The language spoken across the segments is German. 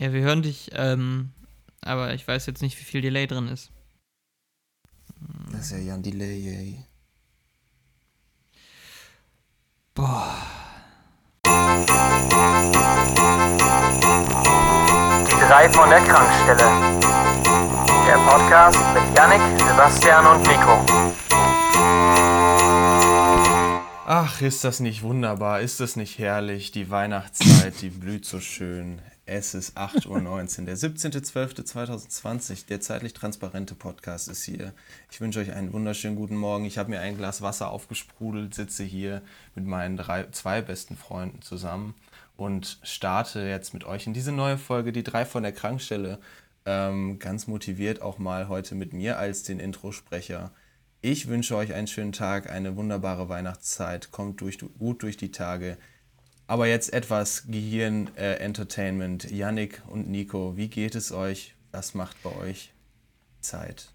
Ja, wir hören dich, ähm, aber ich weiß jetzt nicht, wie viel Delay drin ist. Das ist ja Jan Delay, ey. Boah. Die drei von der Krankstelle. Der Podcast mit Yannick, Sebastian und Nico. Ach, ist das nicht wunderbar, ist das nicht herrlich? Die Weihnachtszeit, die blüht so schön. Es ist 8.19 Uhr, der 17.12.2020. Der zeitlich transparente Podcast ist hier. Ich wünsche euch einen wunderschönen guten Morgen. Ich habe mir ein Glas Wasser aufgesprudelt, sitze hier mit meinen drei, zwei besten Freunden zusammen und starte jetzt mit euch in diese neue Folge, die drei von der Krankstelle. Ähm, ganz motiviert auch mal heute mit mir als den Introsprecher. Ich wünsche euch einen schönen Tag, eine wunderbare Weihnachtszeit. Kommt durch, gut durch die Tage. Aber jetzt etwas Gehirn-Entertainment. Äh, Yannick und Nico, wie geht es euch? Was macht bei euch Zeit?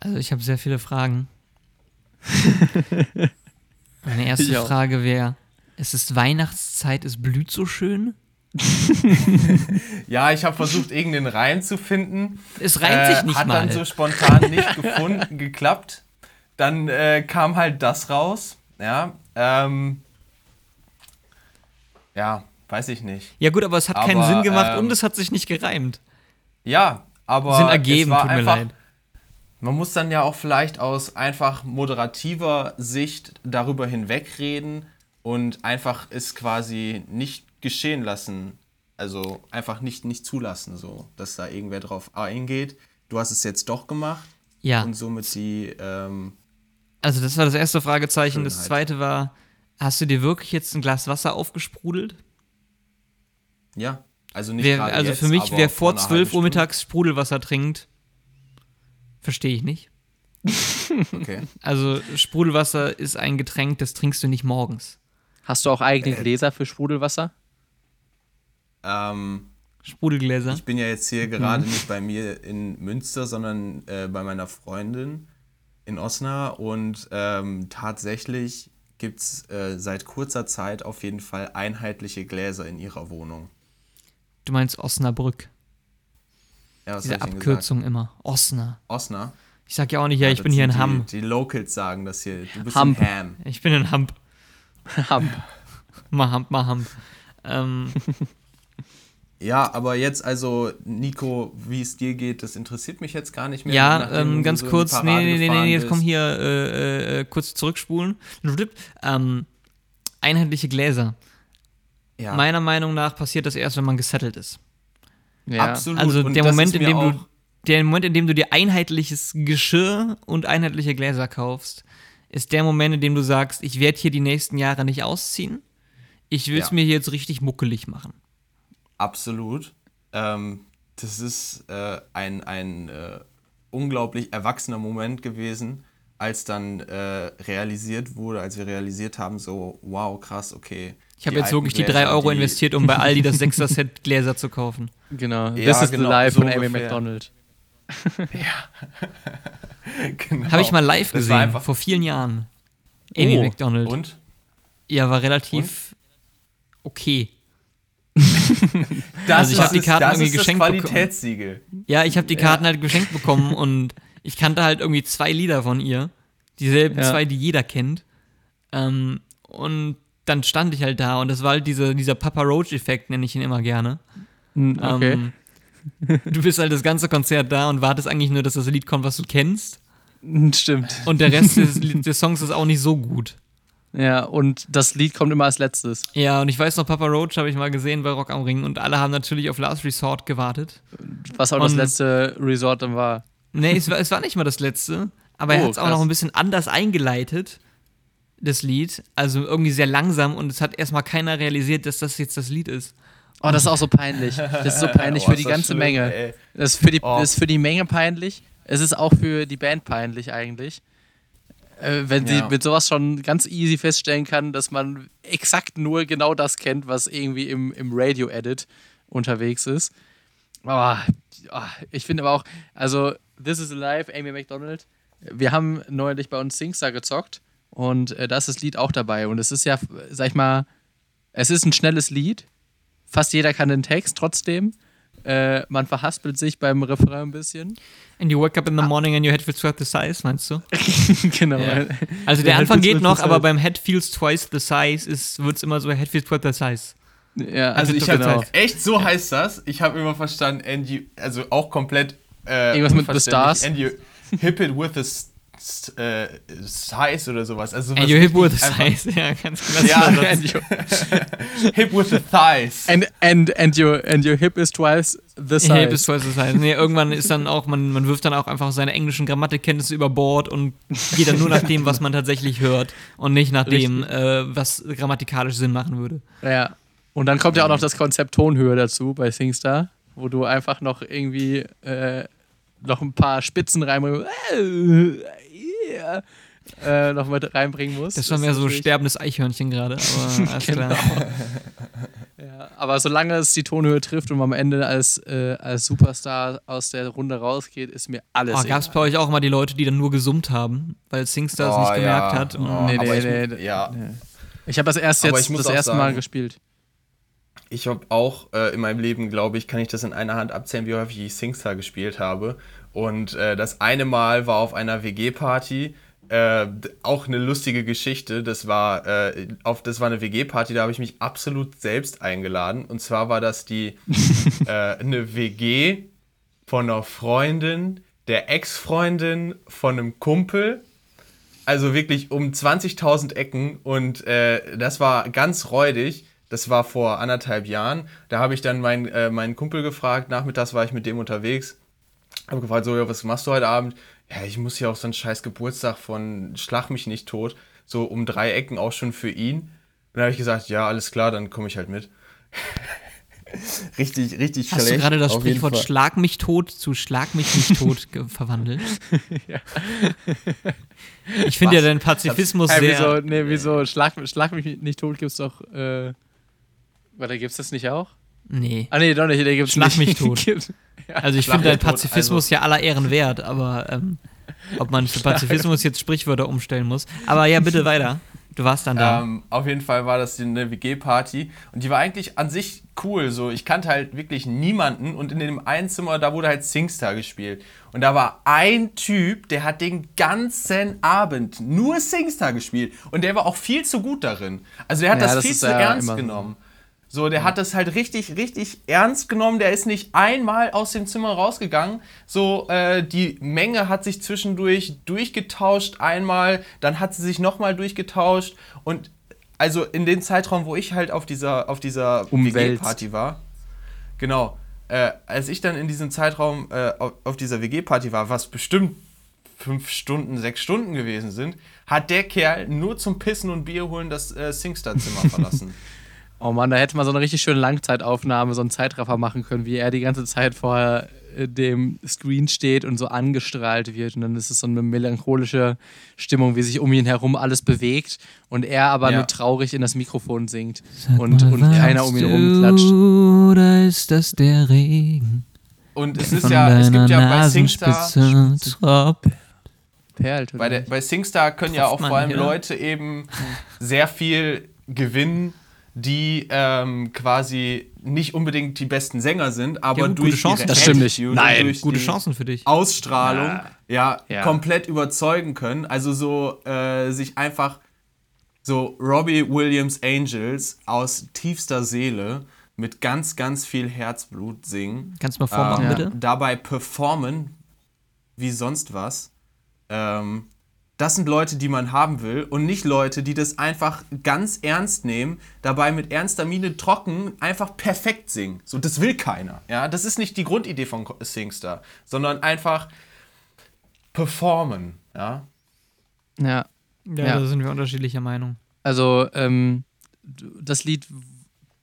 Also ich habe sehr viele Fragen. Meine erste Ich. Frage wäre, es ist Weihnachtszeit, es blüht so schön? Ja, ich habe versucht, irgendeinen Reim zu finden. Es reimt sich nicht hat mal. dann so spontan nicht gefunden, geklappt. Dann äh, kam halt das raus. Ja, ähm, ja, weiß ich nicht. ja gut, aber es hat keinen Aber, Sinn gemacht ähm, und es hat sich nicht gereimt. Ja, aber Sinn ergeben, tut mir einfach, leid. Man muss dann ja auch vielleicht aus einfach moderativer Sicht darüber hinwegreden und einfach es quasi nicht geschehen lassen. Also einfach nicht, nicht zulassen, so, dass da irgendwer drauf eingeht. Du hast es jetzt doch gemacht Ja, und somit die, ähm, also das war das erste Fragezeichen. Das Schönheit. zweite war, hast du dir wirklich jetzt ein Glas Wasser aufgesprudelt? ja, also nicht Wer, also jetzt, für mich, wer vor einer 12 halben Uhr mittags Sprudelwasser trinkt, verstehe ich nicht. Okay. Also Sprudelwasser ist ein Getränk, das trinkst du nicht morgens. Hast du auch eigene Gläser für Sprudelwasser? ähm, Sprudelgläser. Ich bin ja jetzt hier gerade nicht bei mir in Münster, sondern äh, bei meiner Freundin in Osnabrück und ähm, tatsächlich gibt es äh, seit kurzer Zeit auf jeden Fall einheitliche Gläser in ihrer Wohnung. Du meinst Osnabrück. Ja, was Diese Abkürzung immer. Osna. Osnabrück? Ich sag ja auch nicht, ja, ich bin hier in Hamm. Die, Locals sagen das hier. Du bist Hamp. in Ham. Ich bin in Hamp. Hamp. Mal Hamp, mal Hamp. Ähm, Ja, aber jetzt also, Nico, wie es dir geht, das interessiert mich jetzt gar nicht mehr. ja, ähm, ganz so kurz, nee, nee, nee, nee, jetzt bist. komm hier äh, äh, kurz zurückspulen. Ähm, einheitliche Gläser. Ja, Meiner Meinung nach passiert das erst, wenn man gesettelt ist. Ja. absolut. Also der Moment, in dem du der Moment, in dem du dir einheitliches Geschirr und einheitliche Gläser kaufst, ist der Moment, in dem du sagst, ich werde hier die nächsten Jahre nicht ausziehen. Ich will es Ja. mir hier jetzt richtig muckelig machen. Absolut. Ähm, das ist äh, ein, ein äh, unglaublich erwachsener Moment gewesen, als dann äh, realisiert wurde, als wir realisiert haben, so, wow, krass, okay. Ich habe jetzt wirklich die alten 3 Gläser, Euro die- investiert, um bei Aldi das 6er-Set Gläser zu kaufen. Genau. Ja, This is genau, the life so von Amy. McDonald. genau. Habe ich mal live gesehen, vor vielen Jahren. Amy Oh, McDonald. Und? Ja, war relativ okay. Das Also ich hab die ist- Karten das irgendwie ist das geschenkt bekommen. Qualitätssiegel. Ja, ich habe die Karten halt geschenkt bekommen und ich kannte halt irgendwie zwei Lieder von ihr. Dieselben Ja. zwei, die jeder kennt. Ähm, und dann stand ich halt da und das war halt diese, dieser Papa Roach-Effekt, nenne ich ihn immer gerne. Hm, Okay. Ähm, du bist halt das ganze Konzert da und wartest eigentlich nur, dass das Lied kommt, was du kennst. Stimmt. Und der Rest des, des Songs ist auch nicht so gut. Ja, und das Lied kommt immer als letztes. Ja, und ich weiß noch, Papa Roach habe ich mal gesehen bei Rock am Ring und alle haben natürlich auf Last Resort gewartet. Was auch das Und- letzte Resort dann war. Nee, es war, es war nicht mal das letzte, aber er Oh, hat es auch noch ein bisschen anders eingeleitet, das Lied. Also irgendwie sehr langsam und es hat erstmal keiner realisiert, dass das jetzt das Lied ist. Oh, das ist auch so peinlich. Das ist so peinlich Oh, für die das ganze schlimm, Menge. ey. Das ist für, die, Oh. das ist für die Menge peinlich. Es ist auch für die Band peinlich eigentlich. Äh, wenn sie Ja. mit sowas schon ganz easy feststellen kann, dass man exakt nur genau das kennt, was irgendwie im, im Radio-Edit unterwegs ist. Aber ah, ich finde aber auch, also This is Alive, Amy McDonald. Wir haben neulich bei uns Singstar gezockt und äh, da ist das Lied auch dabei. Und es ist ja, sag ich mal, es ist ein schnelles Lied. Fast jeder kann den Text trotzdem. Äh, man verhaspelt sich beim Refrain ein bisschen. And you wake up in the morning and your head feels twice the size, meinst du? genau. Also Der der Anfang geht noch, the aber size. beim Head feels twice the size wird es immer so Head feels twice the size. Ja, Also ich total. habe echt so heißt das. Ich habe immer verstanden, and you, also auch komplett äh, Irgendwas mit The. Stars? And you hip it with the s- s- äh, size oder sowas. Also sowas And you hip with the size. Ja, ganz klasse. Ja, and, you, hip with the thighs. and, and, and, your, and your hip is twice the size. Hey, bis twice the size. Nee, irgendwann ist dann auch, man, man wirft dann auch einfach seine englischen Grammatikkenntnisse über Bord und geht dann nur nach dem, was man tatsächlich hört und nicht nach dem, äh, was grammatikalisch Sinn machen würde. Ja. Und dann kommt ja auch noch das Konzept Tonhöhe dazu bei SingStar, wo du einfach noch irgendwie äh, noch ein paar Spitzen reinbringen äh, yeah, äh, noch mit reinbringen musst. Das war mehr so sterbendes Eichhörnchen gerade, aber alles Genau. klar. Ja, aber solange es die Tonhöhe trifft und man am Ende als, äh, als Superstar aus der Runde rausgeht, ist mir alles Oh, Gab es bei euch auch mal die Leute, die dann nur gesummt haben, weil Singstar es Oh, nicht gemerkt ja. hat? Und Oh, Nee, nee, ich, nee, nee. Ja, Ich habe das erst jetzt ich muss das erste Mal sagen- gespielt. ich habe auch äh, in meinem Leben, glaube ich, kann ich das in einer Hand abzählen, wie häufig ich Singstar gespielt habe. Und äh, das eine Mal war auf einer WG-Party. Äh, auch eine lustige Geschichte. Das war, äh, auf, das war eine WG-Party, da habe ich mich absolut selbst eingeladen. Und zwar war das die äh, eine WG von einer Freundin, der Ex-Freundin von einem Kumpel. Also wirklich um 20.000 Ecken und äh, das war ganz räudig. Das war vor anderthalb Jahren. Da habe ich dann meinen, äh, meinen Kumpel gefragt. Nachmittags war ich mit dem unterwegs. Habe gefragt, so, ja, was machst du heute Abend? Ja, ich muss ja auch so einen scheiß Geburtstag von Schlag mich nicht tot. So um drei Ecken auch schon für ihn. Und dann habe ich gesagt, ja, alles klar, dann komme ich halt mit. richtig, richtig Hast du schlecht. gerade das auf jeden Sprichwort. Schlag mich tot zu Schlag mich nicht tot verwandelt? Ich finde ja dein Pazifismus Hey, sehr. wieso, nee, wieso? Schlag, Schlag mich nicht tot gibt's doch. Äh, warte, gibt's das nicht auch? Nee. Ah, nee, doch nicht. Der gibt's Schlag nicht. mich tot. Gibt- Also ich finde dein Pazifismus ja aller Ehren wert, aber ähm, ob man für Pazifismus jetzt Sprichwörter umstellen muss. Aber ja, bitte weiter. Du warst dann da. Ähm, auf jeden Fall war das eine WG-Party und die war eigentlich an sich cool. So, ich kannte halt wirklich niemanden und in dem einen Zimmer, da wurde halt Singstar gespielt. Und da war ein Typ, der hat den ganzen Abend nur Singstar gespielt und der war auch viel zu gut darin. Also der hat Ja, das, das viel zu ja ernst genommen. So, der hat das halt richtig, richtig ernst genommen. Der ist nicht einmal aus dem Zimmer rausgegangen. So, äh, die Menge hat sich zwischendurch durchgetauscht einmal, dann hat sie sich nochmal durchgetauscht. Und also in dem Zeitraum, wo ich halt auf dieser, auf dieser. WG-Party war, genau, äh, als ich dann in diesem Zeitraum äh, auf, auf dieser WG-Party war, was bestimmt fünf Stunden, sechs Stunden gewesen sind, hat der Kerl nur zum Pissen und Bier holen das äh, Singstar-Zimmer verlassen. Oh Mann, da hätte man so eine richtig schöne Langzeitaufnahme, so einen Zeitraffer machen können, wie er die ganze Zeit vor äh, dem Screen steht und so angestrahlt wird. Und dann ist es so eine melancholische Stimmung, wie sich um ihn herum alles bewegt und er aber Ja. nur traurig in das Mikrofon singt und, und keiner um ihn herum klatscht. Oder ist das der Regen? Und es ist Von ja, es gibt ja bei Singstar, tropft. Perlt. bei, der, bei Singstar können ja auch Tropft vor allem hier? Leute eben sehr viel gewinnen, die ähm, quasi nicht unbedingt die besten Sänger sind, aber Ja, gut, durch gute Chancen. Das stimmt nicht. Nein, Gute die Chancen für dich. Ausstrahlung ja, Ja. komplett überzeugen können. Also so äh, sich einfach so Robbie Williams Angels aus tiefster Seele mit ganz, ganz viel Herzblut singen. Kannst du mal vormachen, ähm, bitte? Dabei performen wie sonst was. Ähm, das sind Leute, die man haben will und nicht Leute, die das einfach ganz ernst nehmen, dabei mit ernster Miene trocken einfach perfekt singen. So, das will keiner. Ja, das ist nicht die Grundidee von Singstar, sondern einfach performen. Ja, Ja. Ja, Ja. da sind wir unterschiedlicher Meinung. Also, ähm, das Lied,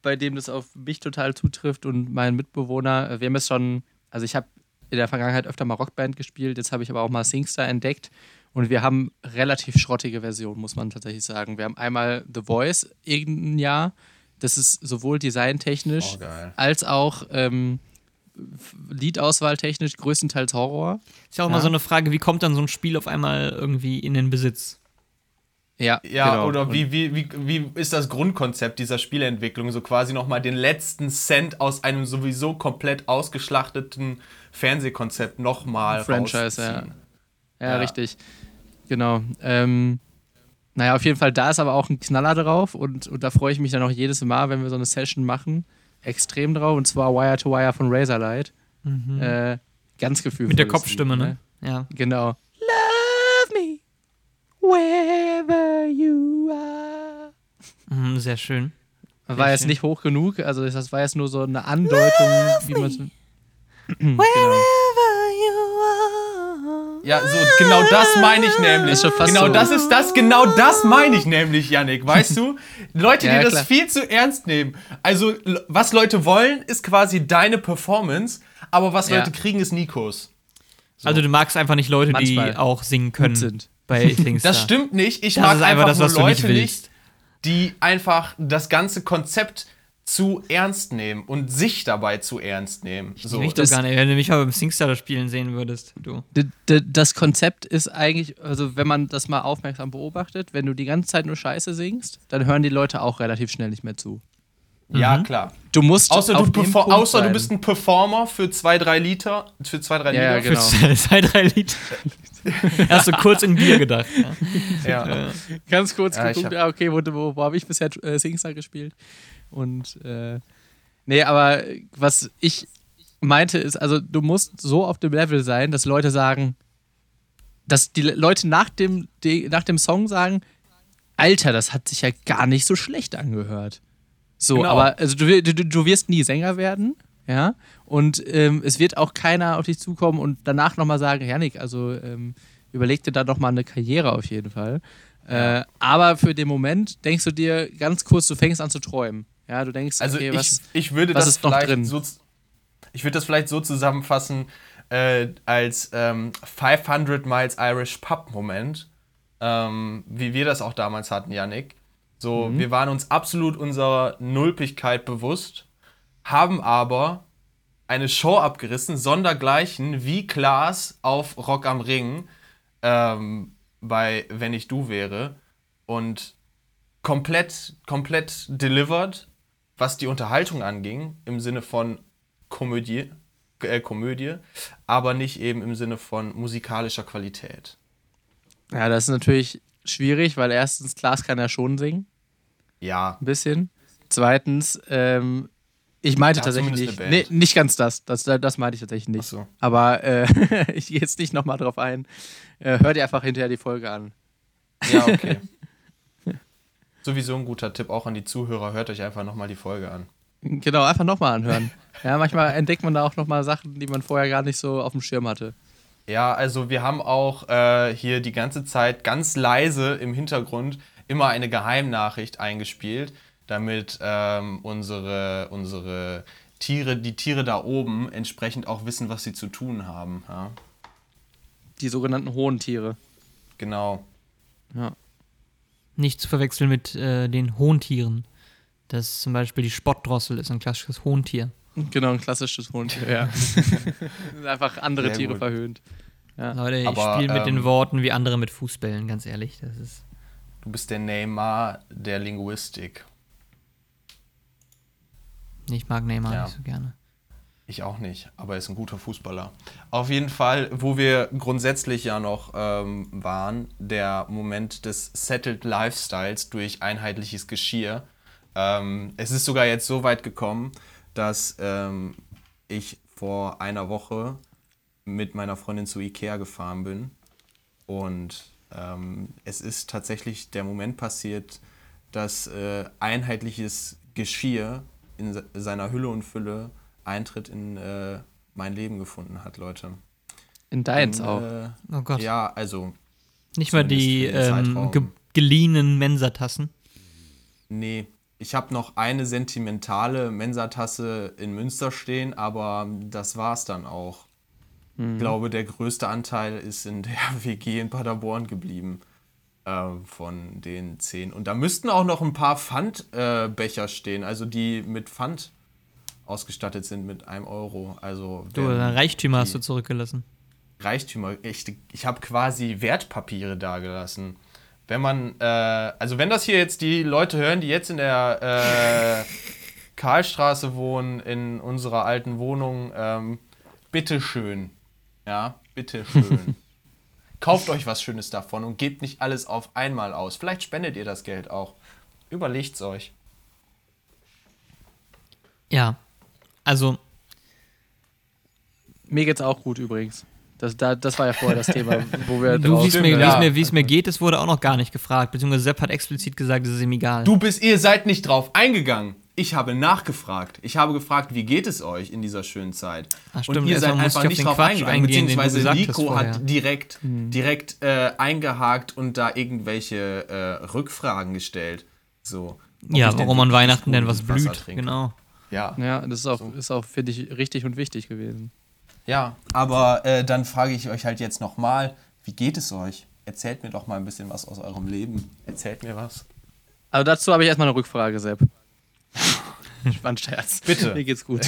bei dem das auf mich total zutrifft und meinen Mitbewohner, äh, wir haben es schon, also ich habe in der Vergangenheit öfter mal Rockband gespielt, jetzt habe ich aber auch mal Singstar entdeckt und wir haben relativ schrottige Versionen, muss man tatsächlich sagen. Wir haben einmal The Voice irgendein Jahr, das ist sowohl designtechnisch Oh, als auch ähm, Liedauswahltechnisch größtenteils Horror. Ist ja auch immer Ja. so eine Frage, wie kommt dann so ein Spiel auf einmal irgendwie in den Besitz? Ja, Ja, genau. oder wie, wie, wie, wie ist das Grundkonzept dieser Spieleentwicklung? So quasi nochmal den letzten Cent aus einem sowieso komplett ausgeschlachteten Fernsehkonzept nochmal Franchise, ja. rausziehen. Ja, Ja. richtig. Genau. Ähm, naja, auf jeden Fall, da ist aber auch ein Knaller drauf und, und da freue ich mich dann auch jedes Mal, wenn wir so eine Session machen, extrem drauf und zwar Wire to Wire von Razorlight. Äh, ganz. Mhm. Mit der Kopfstimme, ne? Ja. Genau. Love me wherever you are. Mhm, sehr schön. War jetzt schön. nicht hoch genug, also das war jetzt nur so eine Andeutung, wie man es. genau. Ja, so genau das meine ich nämlich. Ist schon fast genau so. das ist das, genau das meine ich nämlich, Yannick, weißt du? Leute, die Ja, das klar. viel zu ernst nehmen. Also, was Leute wollen, ist quasi deine Performance, aber was Ja. Leute kriegen, ist Nikos. Also du magst einfach nicht Leute, Manchmal die auch singen können sind. bei Thingstar. Das stimmt nicht. Ich Das mag ist einfach das, nur du nicht Leute willst. die einfach das ganze Konzept zu ernst nehmen und sich dabei zu ernst nehmen. So. Ich doch das- gar nicht, wenn du mich mal beim Singstar spielen sehen würdest, du. Das Konzept ist eigentlich, also wenn man das mal aufmerksam beobachtet, wenn du die ganze Zeit nur Scheiße singst, dann hören die Leute auch relativ schnell nicht mehr zu. Ja, Mhm. klar. Du musst Außer, du, außer du bist ein Performer für zwei, drei Liter. Für zwei, drei Ja, ja, Liter. genau. Für zwei, drei Liter. Hast du kurz in Bier gedacht. Ja. Ja. ganz kurz Ja, geguckt, hab- ja, okay, wo, wo, wo habe ich bisher äh, Singstar gespielt? Und äh, nee, aber was ich meinte ist, also du musst so auf dem Level sein, dass Leute sagen, dass die Le- Leute nach dem, die, nach dem Song sagen, Alter, das hat sich ja gar nicht so schlecht angehört. So, Genau. aber also du, du, du wirst nie Sänger werden, ja, und ähm, es wird auch keiner auf dich zukommen und danach nochmal sagen, Janik, also ähm, überleg dir da doch mal eine Karriere auf jeden Fall. Äh, aber für den Moment denkst du dir ganz kurz, du fängst an zu träumen. Ja, du denkst, Also okay, ich, was, ich würde was das ist noch vielleicht drin? so ich würde das vielleicht so zusammenfassen äh, als ähm, 500 Miles Irish Pub Moment, ähm, wie wir das auch damals hatten, Yannick. So, Mhm. wir waren uns absolut unserer Nulpigkeit bewusst, haben aber eine Show abgerissen, sondergleichen wie Klaas auf Rock am Ring ähm, bei Wenn ich du wäre und komplett, komplett delivered, was die Unterhaltung anging, im Sinne von Komödie, äh, Komödie, aber nicht eben im Sinne von musikalischer Qualität. ja, das ist natürlich schwierig, weil erstens, Klaas kann ja schon singen, Ja, ein bisschen. Zweitens, ähm, ich meinte Ja, tatsächlich nicht, nee, nicht ganz das, das, das meinte ich tatsächlich nicht. So. Aber äh, ich gehe jetzt nicht nochmal drauf ein. Äh, hör dir einfach hinterher die Folge an. ja, okay. Sowieso ein guter Tipp auch an die Zuhörer, hört euch einfach nochmal die Folge an. Genau, einfach nochmal anhören. ja, manchmal entdeckt man da auch nochmal Sachen, die man vorher gar nicht so auf dem Schirm hatte. Ja, also wir haben auch äh, hier die ganze Zeit ganz leise im Hintergrund immer eine Geheimnachricht eingespielt, damit ähm, unsere, unsere Tiere, die Tiere da oben entsprechend auch wissen, was sie zu tun haben. Ja? Die sogenannten hohen Tiere. Genau. Ja. Nicht zu verwechseln mit äh, den Hohntieren. Das ist zum Beispiel die Spottdrossel, ist ein klassisches Hohntier. Genau, ein klassisches Hohntier, ja. einfach andere Sehr Tiere gut. verhöhnt. Leute, ich spiele mit den ähm, Worten wie andere mit Fußbällen, ganz ehrlich. Das ist. Du bist der Neymar der Linguistik. Ich mag Neymar Ja. nicht so gerne. Ich auch nicht, aber er ist ein guter Fußballer. Auf jeden Fall, wo wir grundsätzlich ja noch ähm, waren, der Moment des Settled Lifestyles durch einheitliches Geschirr. Ähm, es ist sogar jetzt so weit gekommen, dass ähm, ich vor einer Woche mit meiner Freundin zu Ikea gefahren bin. Und ähm, es ist tatsächlich der Moment passiert, dass äh, einheitliches Geschirr in se- seiner Hülle und Fülle Eintritt in äh, mein Leben gefunden hat, Leute. In deins In, auch. Äh, Oh Gott. ja, also, nicht mal die ähm, ge geliehenen Mensatassen. nee. Ich habe noch eine sentimentale Mensatasse in Münster stehen, aber das war's dann auch. Ich glaube, der größte Anteil ist in der WG in Paderborn geblieben. Ähm, von den zehn. Und da müssten auch noch ein paar Pfandbecher äh, Becher stehen, also die mit Pfand ausgestattet sind mit einem Euro. Also Du, Reichtümer hast du zurückgelassen. Reichtümer, echt, ich habe quasi Wertpapiere dagelassen. wenn man, äh, also wenn das hier jetzt die Leute hören, die jetzt in der äh, Karlstraße wohnen, in unserer alten Wohnung, ähm, bitteschön. Ja, bitteschön. Kauft euch was Schönes davon und gebt nicht alles auf einmal aus. Vielleicht spendet ihr das Geld auch. Überlegt's euch. Ja. Also, Mir geht's auch gut übrigens. Das, da, das war ja vorher das Thema, wo wir du, drauf- wie es mir, ja. mir, wie es mir geht, das wurde auch noch gar nicht gefragt. Beziehungsweise Sepp hat explizit gesagt, es ist ihm egal. Du bist, ihr seid nicht drauf eingegangen. Ich habe nachgefragt. Ich habe gefragt, wie geht es euch in dieser schönen Zeit? Ach, stimmt, und ihr seid einfach nicht drauf Quatsch eingegangen, eingehen, beziehungsweise Nico hat direkt, direkt äh, eingehakt und da irgendwelche äh, Rückfragen gestellt. So. ja, warum an Weihnachten denn was blüht. Genau. Ja, Ja, das ist auch, ist auch finde ich, richtig und wichtig gewesen. ja. Aber äh, dann frage ich euch halt jetzt nochmal, wie geht es euch? Erzählt mir doch mal ein bisschen was aus eurem Leben. Erzählt mir was. Also dazu habe ich erstmal eine Rückfrage, Sepp. Spannend Scherz. Bitte. Mir geht's gut.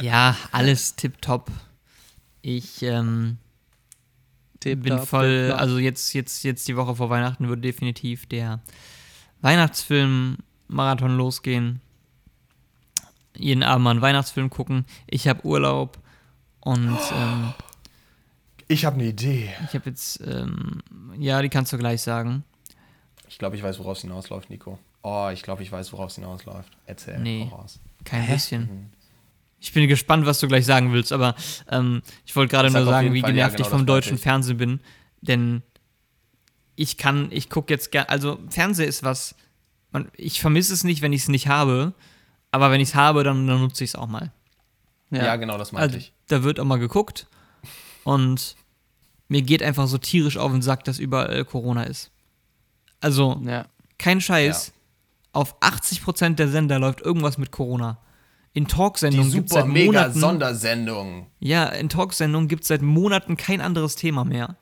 Ja, alles tipptopp. Ich ähm, bin Tipptopp, voll, tipptopp. also jetzt, jetzt, jetzt die Woche vor Weihnachten wird definitiv der Weihnachtsfilm-Marathon losgehen. Jeden Abend mal einen Weihnachtsfilm gucken. Ich habe Urlaub und ähm, Ich habe eine Idee. ich habe jetzt, ähm, ja, die kannst du gleich sagen. Ich glaube, ich weiß, woraus es hinausläuft, Nico. Oh, ich glaube, ich weiß, woraus es hinausläuft. Erzähl Nee. voraus. Kein bisschen. Ich bin gespannt, was du gleich sagen willst, aber ähm, ich wollte gerade nur auf sagen, wie Fall, ja, genervt genau, ich vom deutschen ich. Fernsehen bin. Denn ich kann, ich gucke jetzt gerne, also Fernsehen ist was, man, ich vermisse es nicht, wenn ich es nicht habe, aber wenn ich es habe, dann, dann nutze ich es auch mal. Ja, genau, das meinte Also, ich. da wird auch mal geguckt und mir geht einfach so tierisch auf den Sack, dass überall Corona ist. Also, Ja. kein Scheiß. Auf 80% der Sender läuft irgendwas mit Corona. In Talksendungen gibt es super seit mega Monaten. Sondersendung. Ja, in Talksendungen gibt es seit Monaten kein anderes Thema mehr.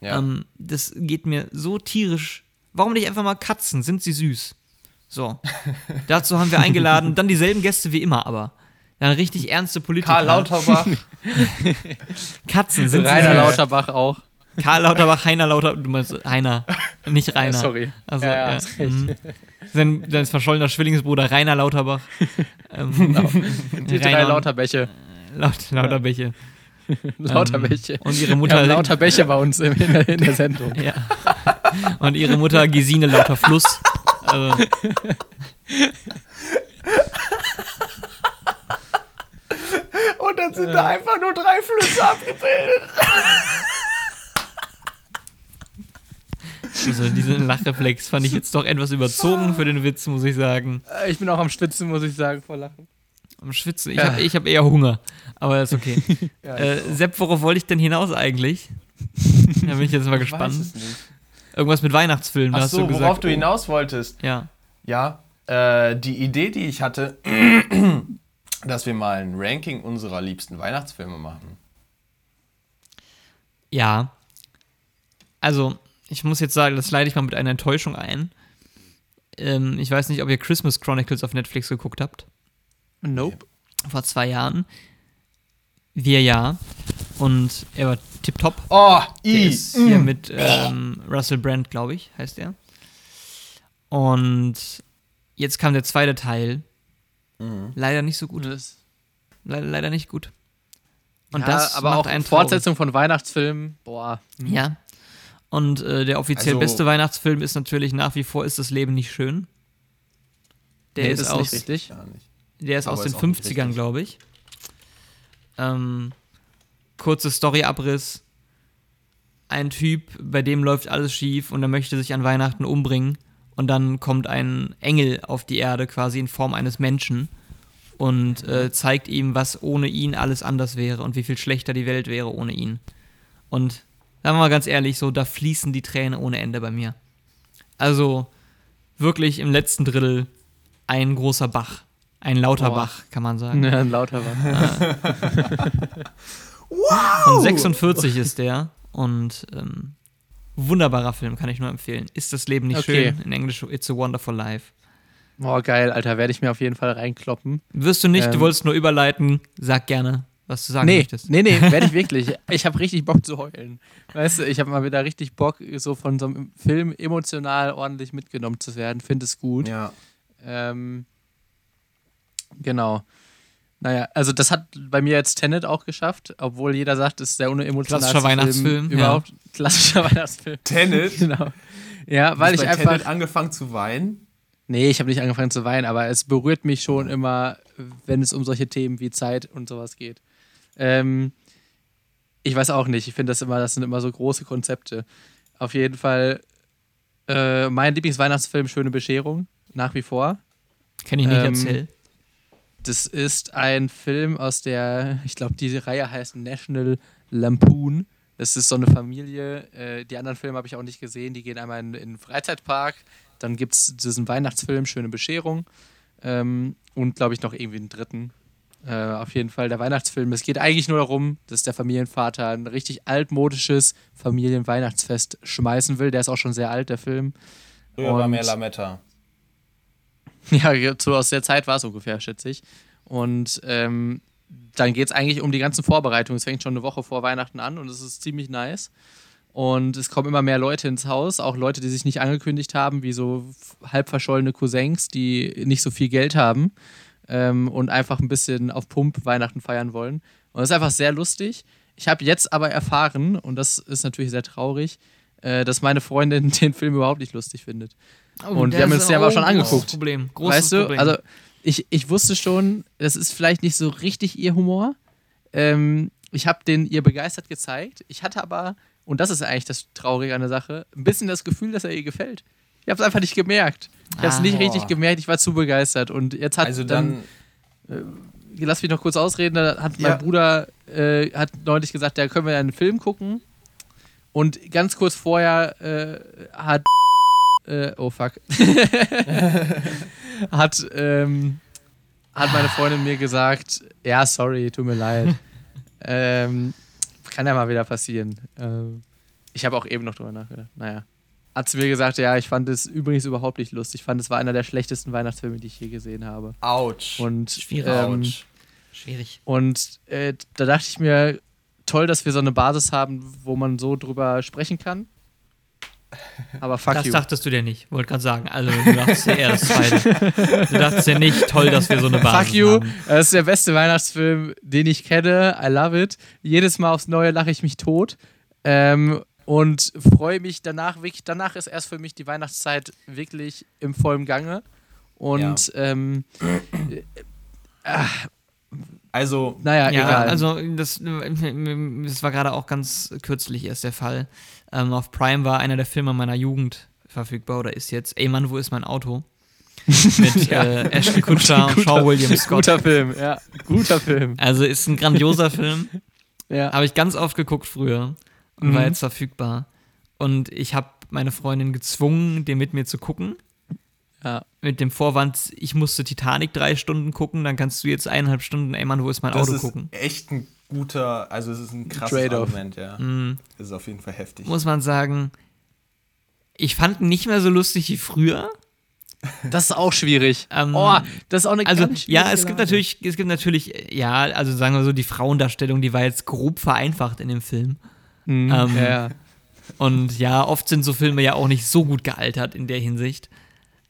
Ja. Ähm, das geht mir so tierisch. Warum nicht einfach mal Katzen? Sind sie süß? So. Dazu haben wir eingeladen, dann dieselben Gäste wie immer, aber. Dann richtig ernste Politiker. Karl Lauterbach. Katzen sind Rainer sie süß. Lauterbach auch. Karl Lauterbach, Heiner Lauterbach, du meinst Heiner, nicht Rainer. sorry. Also, Ja, ja, ja, mhm. sein, sein verschollener Zwillingsbruder Rainer Lauterbach. ähm, Die drei Rainer- Lauterbäche. Laut, Lauterbäche. Lauterbäche. und ihre Mutter. haben Lauterbäche bei uns in, in, der, in der Sendung. Ja. Und ihre Mutter Gesine lauter Fluss. Also, Und dann sind da einfach nur drei Flüsse abgebildet. also diesen Lachreflex fand ich jetzt doch etwas überzogen für den Witz, muss ich sagen. Äh, Ich bin auch am Schwitzen, muss ich sagen, vor Lachen. Am Schwitzen. Ich habe ich hab eher Hunger. Aber ist okay. Ja, äh, Sepp, worauf wollte ich denn hinaus eigentlich? Da bin ich jetzt mal gespannt. Irgendwas mit Weihnachtsfilmen, Ach hast so, du gesagt. worauf du hinaus wolltest. Ja. Ja, äh, die Idee, die ich hatte, dass wir mal ein Ranking unserer liebsten Weihnachtsfilme machen. Ja. Also, ich muss jetzt sagen, das leite ich mal mit einer Enttäuschung ein. Ähm, ich weiß nicht, ob ihr Christmas Chronicles auf Netflix geguckt habt. Nope. Vor zwei Jahren. Wir ja. Und er war tipptopp. Oh, Der i, ist hier mit ähm, Russell Brand, glaube ich, heißt er. Und jetzt kam der zweite Teil. Leider nicht so gut. Das, Le leider nicht gut. Und ja, das aber macht auch einen Fortsetzung von Weihnachtsfilmen, boah. Ja. Und äh, der offiziell Also- beste Weihnachtsfilm ist natürlich nach wie vor Ist das Leben nicht schön. Der Nee, ist ist aus nicht richtig. Gar nicht. Der ist Aber aus ist den nicht 50ern, richtig. glaube ich. Ähm, kurze Story-Abriss. Ein Typ, bei dem läuft alles schief und er möchte sich an Weihnachten umbringen. Und dann kommt ein Engel auf die Erde, quasi in Form eines Menschen. Und äh, zeigt ihm, was ohne ihn alles anders wäre und wie viel schlechter die Welt wäre ohne ihn. Und sagen wir mal ganz ehrlich, so, da fließen die Tränen ohne Ende bei mir. Also wirklich im letzten Drittel ein großer Bach. Ein lauter Boah. Bach, kann man sagen. Ja, ein lauter war. Von 46 ist der und ähm, wunderbarer Film, kann ich nur empfehlen. Ist das Leben nicht Okay. schön? In Englisch It's a Wonderful Life. Boah, geil, Alter, werde ich mir auf jeden Fall reinkloppen. Wirst du nicht, du Ähm. wolltest nur überleiten, sag gerne, was du sagen Nee, möchtest. nee, nee, werde ich wirklich. Ich habe richtig Bock zu heulen. Weißt du, ich habe mal wieder richtig Bock, so von so einem Film emotional ordentlich mitgenommen zu werden. Finde es gut. Ja. Ähm, genau. Naja, also das hat bei mir jetzt Tenet auch geschafft, obwohl jeder sagt, es ist der unemotionalste Klassischer Weihnachtsfilm, Film überhaupt. Klassischer Weihnachtsfilm. Tenet? Genau. Ja, weil ich Hast du bei einfach. Tenet angefangen zu weinen? Nee, ich habe nicht angefangen zu weinen, aber es berührt mich schon immer, wenn es um solche Themen wie Zeit und sowas geht. Ähm, ich weiß auch nicht. Ich finde das immer, das sind immer so große Konzepte. Auf jeden Fall äh, mein Lieblingsweihnachtsfilm Schöne Bescherung, nach wie vor. Kenn ich nicht, Ähm, erzähl. Das ist ein Film aus der, ich glaube, diese Reihe heißt National Lampoon. Das ist so eine Familie. Äh, die anderen Filme habe ich auch nicht gesehen. Die gehen einmal in, in den Freizeitpark. Dann gibt es diesen Weihnachtsfilm Schöne Bescherung. Ähm, und, glaube ich, noch irgendwie einen dritten. Äh, auf jeden Fall der Weihnachtsfilm. Es geht eigentlich nur darum, dass der Familienvater ein richtig altmodisches Familienweihnachtsfest schmeißen will. Der ist auch schon sehr alt, der Film. Früher war mehr Lametta. Ja, so aus der Zeit war es ungefähr, schätze ich. Und ähm, dann geht es eigentlich um die ganzen Vorbereitungen. Es fängt schon eine Woche vor Weihnachten an und es ist ziemlich nice. Und es kommen immer mehr Leute ins Haus, auch Leute, die sich nicht angekündigt haben, wie so halb verschollene Cousins, die nicht so viel Geld haben ähm, und einfach ein bisschen auf Pump Weihnachten feiern wollen. Und das ist einfach sehr lustig. Ich habe jetzt aber erfahren, und das ist natürlich sehr traurig, äh, dass meine Freundin den Film überhaupt nicht lustig findet. und wir haben uns den aber schon großes angeguckt. Problem. Großes weißt du, Problem. also ich, ich wusste schon, das ist vielleicht nicht so richtig ihr Humor. Ähm, ich habe den ihr begeistert gezeigt. Ich hatte aber, und das ist eigentlich das Traurige an der Sache, ein bisschen das Gefühl, dass er ihr gefällt. Ich habe es einfach nicht gemerkt. Ich habe es Ah. nicht Boah. richtig gemerkt. Ich war zu begeistert. Und jetzt hat Also dann, dann, lass mich noch kurz ausreden, da hat Ja. mein Bruder äh, hat neulich gesagt, da können wir einen Film gucken. Und ganz kurz vorher äh, hat äh, oh fuck hat ähm, hat meine Freundin mir gesagt, ja sorry, tut mir leid. ähm, kann ja mal wieder passieren. Ähm, ich habe auch eben noch drüber nachgedacht. Naja. Hat sie mir gesagt, ja, ich fand es übrigens überhaupt nicht lustig. Ich fand, es war einer der schlechtesten Weihnachtsfilme, die ich je gesehen habe. ouch. Und Schwierig. ähm. Schwierig. und äh, da dachte ich mir, toll, dass wir so eine Basis haben, wo man so drüber sprechen kann. Aber fuck Das you. dachtest du dir nicht. Wollte gerade sagen. Also, du dachtest ja eher das Zweite. Du dachtest ja nicht, toll, dass wir so eine Basis Fuck you. haben. Das ist der beste Weihnachtsfilm, den ich kenne. I love it. Jedes Mal aufs Neue lache ich mich tot. Ähm, und freue mich danach wirklich. Danach ist erst für mich die Weihnachtszeit wirklich im vollen Gange. Und ähm, Also, naja, Ja, egal. also das, das war gerade auch ganz kürzlich erst der Fall. Ähm, auf Prime war einer der Filme meiner Jugend verfügbar oder ist jetzt Ey Mann, wo ist mein Auto? Mit äh, Ashton Kutcher und Shaw William Scott. guter Film, ja. Guter Film. Also ist ein grandioser Film. Ja. Habe ich ganz oft geguckt früher und Mhm. war jetzt verfügbar. Und ich habe meine Freundin gezwungen, den mit mir zu gucken. ja. Mit dem Vorwand, ich musste Titanic drei Stunden gucken, dann kannst du jetzt eineinhalb Stunden, ey Mann, wo ist mein das Auto ist gucken. echt ein guter, also es ist ein krasses Trade-off. Argument, ja. Mhm. Das ist auf jeden Fall heftig. Muss man sagen, ich fand ihn nicht mehr so lustig wie früher. Das ist auch schwierig. Ähm, oh, das ist auch eine Also, ganz ja, schwierige es gibt Lage. natürlich, es gibt natürlich, ja, also sagen wir so, die Frauendarstellung, die war jetzt grob vereinfacht in dem Film. Mhm. ähm, ja. Und ja, oft sind so Filme ja auch nicht so gut gealtert in der Hinsicht.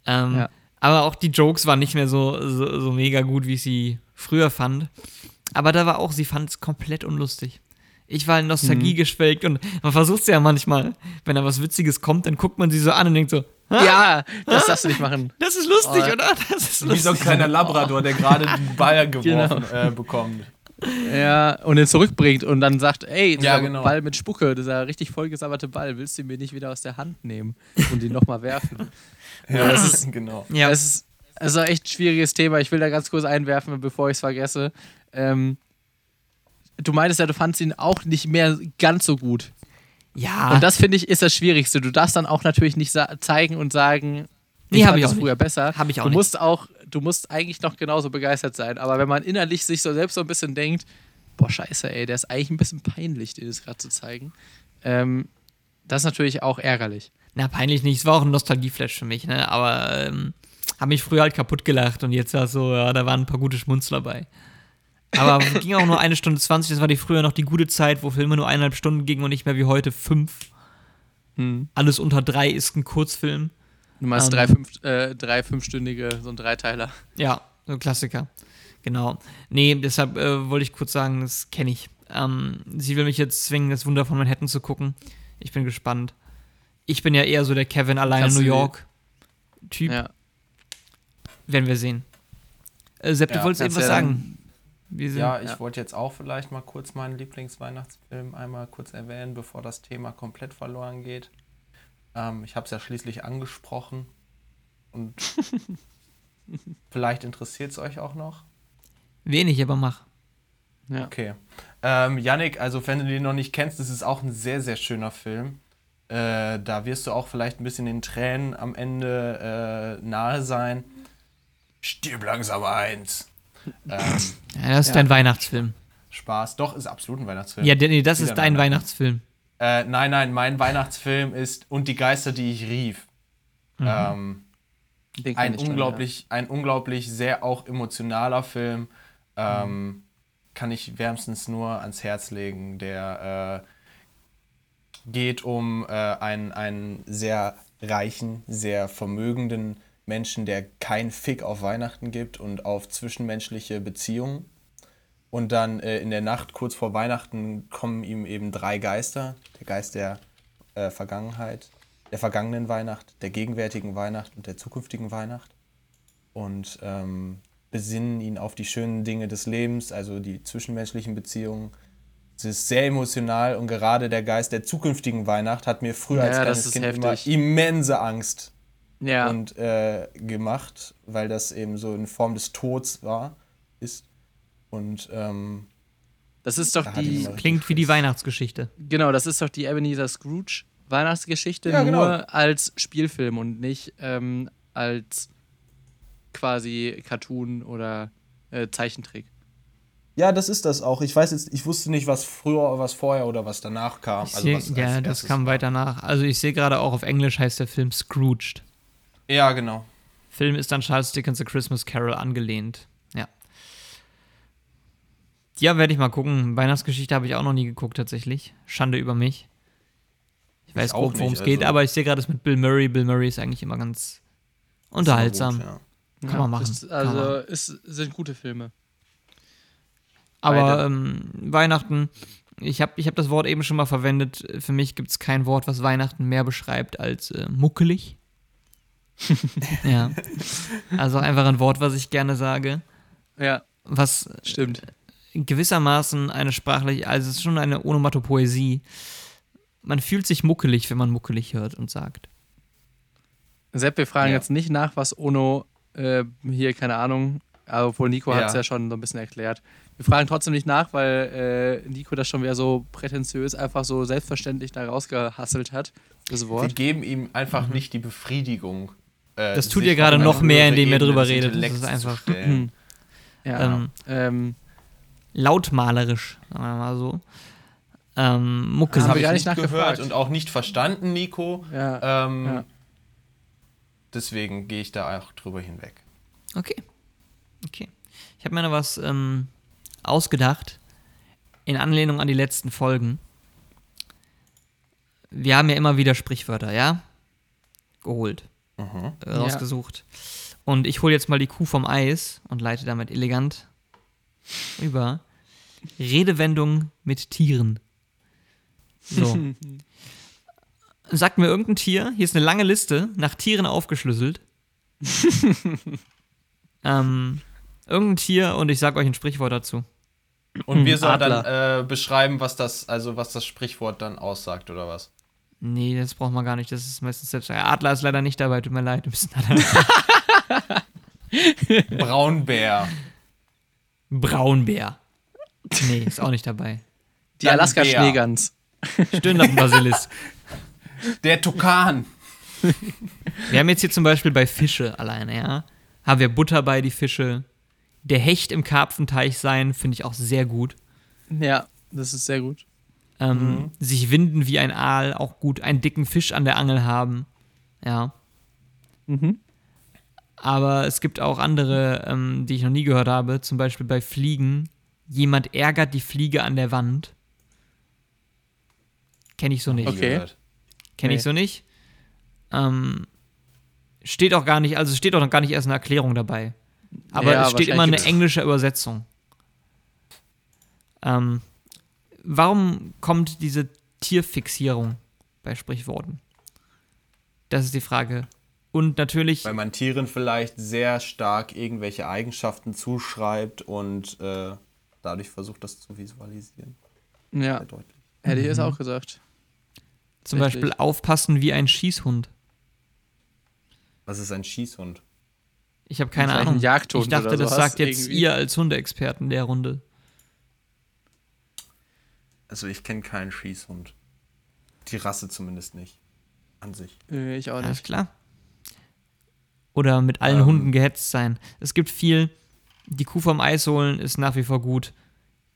Ähm, Ja. Aber auch die Jokes waren nicht mehr so, so, so mega gut, wie ich sie früher fand. Aber da war auch, sie fand es komplett unlustig. Ich war in Nostalgie Mhm. geschwelgt und man versucht es ja manchmal, wenn da was Witziges kommt, dann guckt man sie so an und denkt so, "Ah, ja, das darfst du nicht machen. das ist lustig, Oh. oder? Das ist Wie so ein lustig. kleiner Labrador, der gerade den Ball Genau. geworfen äh, bekommt. Ja, und den zurückbringt und dann sagt, ey, dieser Ja, genau. Ball mit Spucke, dieser richtig vollgesabberte Ball, willst du mir nicht wieder aus der Hand nehmen und ihn nochmal werfen? Ja, das ist- genau. Ja, Es ist also echt ein schwieriges Thema. Ich will da ganz kurz einwerfen, bevor ich es vergesse. Ähm, du meintest ja, du fandst ihn auch nicht mehr ganz so gut. ja. Und das finde ich ist das Schwierigste. Du darfst dann auch natürlich nicht zeigen und sagen, Nee, ich fand ich das auch früher besser. Hab ich auch du nicht. musst auch, du musst eigentlich noch genauso begeistert sein. Aber wenn man innerlich sich so selbst so ein bisschen denkt, boah, scheiße, ey, der ist eigentlich ein bisschen peinlich, dir das gerade zu zeigen. Ähm, das ist natürlich auch ärgerlich. Na, peinlich nicht. Es war auch ein Nostalgieflash für mich, ne? Aber ähm, habe mich früher halt kaputt gelacht und jetzt war es so, ja, da waren ein paar gute Schmunzler dabei. Aber ging auch nur eine Stunde 20. Das war die früher noch die gute Zeit, wo Filme nur eineinhalb Stunden gingen und nicht mehr wie heute fünf. Hm. Alles unter drei ist ein Kurzfilm. Du meinst Ähm. drei, fünf, äh, drei fünfstündige, so ein Dreiteiler. Ja, so ein Klassiker. Genau. Nee, deshalb äh, wollte ich kurz sagen, das kenne ich. Ähm, sie will mich jetzt zwingen, das Wunder von Manhattan zu gucken. Ich bin gespannt. Ich bin ja eher so der Kevin allein in Kannst New du York-Typ. Ja. Werden wir sehen. Äh, Sepp, du Ja, wolltest eben was sagen. Sind, Ja, ich Ja. wollte jetzt auch vielleicht mal kurz meinen Lieblingsweihnachtsfilm einmal kurz erwähnen, bevor das Thema komplett verloren geht. Ähm, ich habe es ja schließlich angesprochen und vielleicht interessiert es euch auch noch. Wenig, aber mach. Ja. Okay. Ähm, Yannick, also wenn du den noch nicht kennst, das ist auch ein sehr, sehr schöner Film. Äh, da wirst du auch vielleicht ein bisschen den Tränen am Ende äh, nahe sein. Stirb langsam eins. Ähm, Ja, das ist Ja. dein Weihnachtsfilm. Spaß. Doch, ist absolut ein Weihnachtsfilm. Ja, nee, das Wieder ist dein ein Weihnachtsfilm. Äh, nein, nein, mein Weihnachtsfilm ist Und die Geister, die ich rief. Ähm, Den kenn ein, ich dann, unglaublich, ein unglaublich sehr auch emotionaler Film. Ähm, Kann ich wärmstens nur ans Herz legen. Der äh, geht um äh, einen, einen sehr reichen, sehr vermögenden Menschen, der kein Fick auf Weihnachten gibt und auf zwischenmenschliche Beziehungen. Und dann äh, in der Nacht kurz vor Weihnachten kommen ihm eben drei Geister. Der Geist der äh, Vergangenheit, der vergangenen Weihnacht, der gegenwärtigen Weihnacht und der zukünftigen Weihnacht. Und ähm, besinnen ihn auf die schönen Dinge des Lebens, also die zwischenmenschlichen Beziehungen. Es ist sehr emotional und gerade der Geist der zukünftigen Weihnacht hat mir früher Ja, als kleines Kind heftig. immer immense Angst Ja. und äh, gemacht, weil das eben so in Form des Tods war, ist. Und ähm, das ist doch da die, Klingt wie die Weihnachtsgeschichte. genau, das ist doch die Ebenezer Scrooge Weihnachtsgeschichte, Ja, genau. nur als Spielfilm und nicht ähm, als quasi Cartoon oder äh, Zeichentrick. ja, das ist das auch. Ich weiß jetzt, ich wusste nicht, was früher, was vorher oder was danach kam. Also seh, was ja, das kam war. weiter nach. Also ich sehe gerade auch auf Englisch heißt der Film Scrooged. Ja, genau. Film ist an Charles Dickens A Christmas Carol angelehnt. Ja. Ja, werde ich mal gucken. Weihnachtsgeschichte habe ich auch noch nie geguckt, tatsächlich. Schande über mich. Ich weiß auch grob, worum es geht, also- aber ich sehe gerade das mit Bill Murray. Bill Murray ist eigentlich immer ganz unterhaltsam. Gut, ja. Kann man machen. Ist, man also es sind gute Filme. Aber ähm, Weihnachten, ich habe ich hab das Wort eben schon mal verwendet. Für mich gibt es kein Wort, was Weihnachten mehr beschreibt als äh, muckelig. ja. Also einfach ein Wort, was ich gerne sage. Ja, Was stimmt. Gewissermaßen eine sprachliche, also es ist schon eine Onomatopoesie. Man fühlt sich muckelig, wenn man muckelig hört und sagt. Sepp, wir fragen Ja. jetzt nicht nach, was Ono äh, hier, keine Ahnung, aber obwohl Nico hat es Ja. ja schon so ein bisschen erklärt. Wir fragen trotzdem nicht nach, weil äh, Nico das schon wieder so prätentiös einfach so selbstverständlich da rausgehasselt hat, das Wir Wort. geben ihm einfach nicht die Befriedigung. äh, Das tut ihr gerade noch mehr, indem ihr drüber redet. Das ist einfach- stellen. Ja. Ähm, Ähm, Lautmalerisch, sagen wir mal so. Ähm, Mucke habe wir ich gar nicht gehört und auch nicht verstanden, Nico. ja. Ähm, Ja. Deswegen gehe ich da auch drüber hinweg. Okay. Okay. Ich habe mir noch was ähm, ausgedacht in Anlehnung an die letzten Folgen. Wir haben ja immer wieder Sprichwörter, ja? Geholt, Mhm. äh, rausgesucht. Und ich hole jetzt mal die Kuh vom Eis und leite damit elegant über. Redewendung mit Tieren. So. Sagt mir irgendein Tier, hier ist eine lange Liste, nach Tieren aufgeschlüsselt. ähm, irgendein Tier und ich sag euch ein Sprichwort dazu. Und wir sollen Adler. dann äh, beschreiben, was das, also was das Sprichwort dann aussagt, oder was? Nee, das braucht man gar nicht. Das ist meistens selbst. Ja, Adler ist leider nicht dabei, tut mir leid. Du bist leider Braunbär. Braunbär. Nee, ist auch nicht dabei. Die Dann Alaska Bär. Schneegans. Stirnlappenbasilisk. Der Tukan. Wir haben jetzt hier zum Beispiel bei Fische alleine, ja. Haben wir Butter bei die Fische. Der Hecht im Karpfenteich sein, finde ich auch sehr gut. Ja, das ist sehr gut. Ähm, Sich winden wie ein Aal, auch gut. Einen dicken Fisch an der Angel haben. Ja. Mhm. Aber es gibt auch andere, ähm, die ich noch nie gehört habe. Zum Beispiel bei Fliegen jemand ärgert die Fliege an der Wand. Kenne ich so nicht. Okay. Kenne Nee. ich so nicht. Ähm, steht auch gar nicht, also steht auch noch gar nicht erst eine Erklärung dabei. Aber Ja, es steht immer eine englische Übersetzung. Ähm, warum kommt diese Tierfixierung bei Sprichworten? Das ist die Frage. Und natürlich, Weil man Tieren vielleicht sehr stark irgendwelche Eigenschaften zuschreibt und äh, dadurch versucht, das zu visualisieren. Ja, Sehr deutlich. hätte ich es Mhm. auch gesagt. zum richtig. Beispiel aufpassen wie ein Schießhund. Was ist ein Schießhund? Ich habe keine Vielleicht ein Ahnung. Jagdhund ich dachte, oder das sagt jetzt irgendwie. ihr als Hundeexperten der Runde. Also ich kenne keinen Schießhund. Die Rasse zumindest nicht. An sich. Ich auch Alles nicht. klar. Oder mit allen Ähm. Hunden gehetzt sein. Es gibt viel. Die Kuh vom Eis holen ist nach wie vor gut.